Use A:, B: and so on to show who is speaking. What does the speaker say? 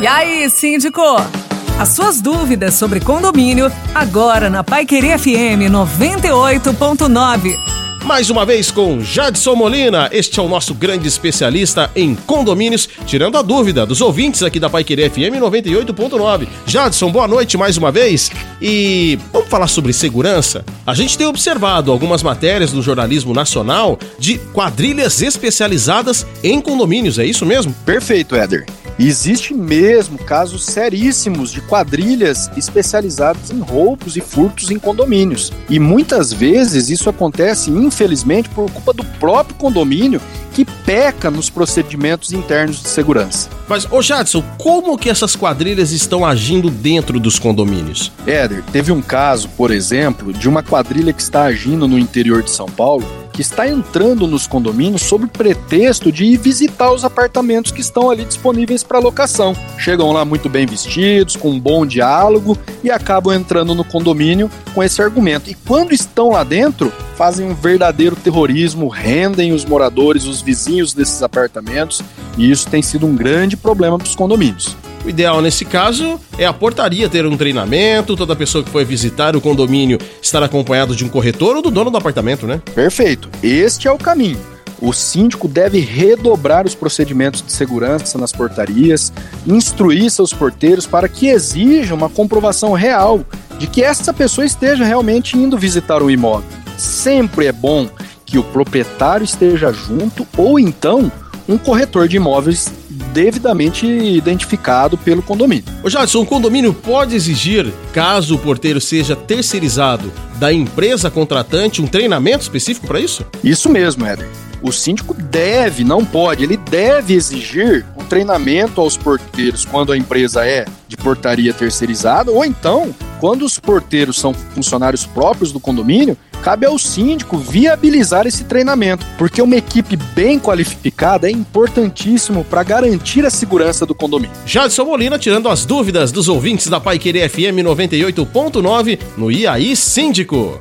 A: E aí, síndico? As suas dúvidas sobre condomínio, agora na Pai Querer FM 98.9.
B: Mais uma vez com Jadson Molina, este é o nosso grande especialista em condomínios, tirando a dúvida dos ouvintes aqui da Paiquerê FM 98.9. Jadson, boa noite mais uma vez. E vamos falar sobre segurança? A gente tem observado algumas matérias do jornalismo nacional de quadrilhas especializadas em condomínios, é isso mesmo?
C: Perfeito, Éder. Existe mesmo casos seríssimos de quadrilhas especializadas em roubos e furtos em condomínios. E muitas vezes isso acontece, infelizmente, por culpa do próprio condomínio que peca nos procedimentos internos de segurança.
B: Mas, ô Jadson, como que essas quadrilhas estão agindo dentro dos condomínios?
C: Éder, teve um caso, por exemplo, de uma quadrilha que está agindo no interior de São Paulo que está entrando nos condomínios sob pretexto de ir visitar os apartamentos que estão ali disponíveis para locação. Chegam lá muito bem vestidos, com um bom diálogo e acabam entrando no condomínio com esse argumento. E quando estão lá dentro, fazem um verdadeiro terrorismo, rendem os moradores, os vizinhos desses apartamentos, e isso tem sido um grande problema para os condomínios.
B: O ideal nesse caso é a portaria ter um treinamento, toda pessoa que for visitar o condomínio estar acompanhado de um corretor ou do dono do apartamento, né?
C: Perfeito. Este é o caminho. O síndico deve redobrar os procedimentos de segurança nas portarias, instruir seus porteiros para que exijam uma comprovação real de que essa pessoa esteja realmente indo visitar o imóvel. Sempre é bom que o proprietário esteja junto ou então um corretor de imóveis devidamente identificado pelo condomínio.
B: Ô Jadson, um condomínio pode exigir, caso o porteiro seja terceirizado, da empresa contratante um treinamento específico para isso?
C: Isso mesmo, Éder. O síndico deve, não pode, ele deve exigir um treinamento aos porteiros quando a empresa é de portaria terceirizada ou então quando os porteiros são funcionários próprios do condomínio, cabe ao síndico viabilizar esse treinamento, porque uma equipe bem qualificada é importantíssimo para garantir a segurança do condomínio.
B: Jadson Molina tirando as dúvidas dos ouvintes da Pai Querer FM 98.9 no IAI Síndico.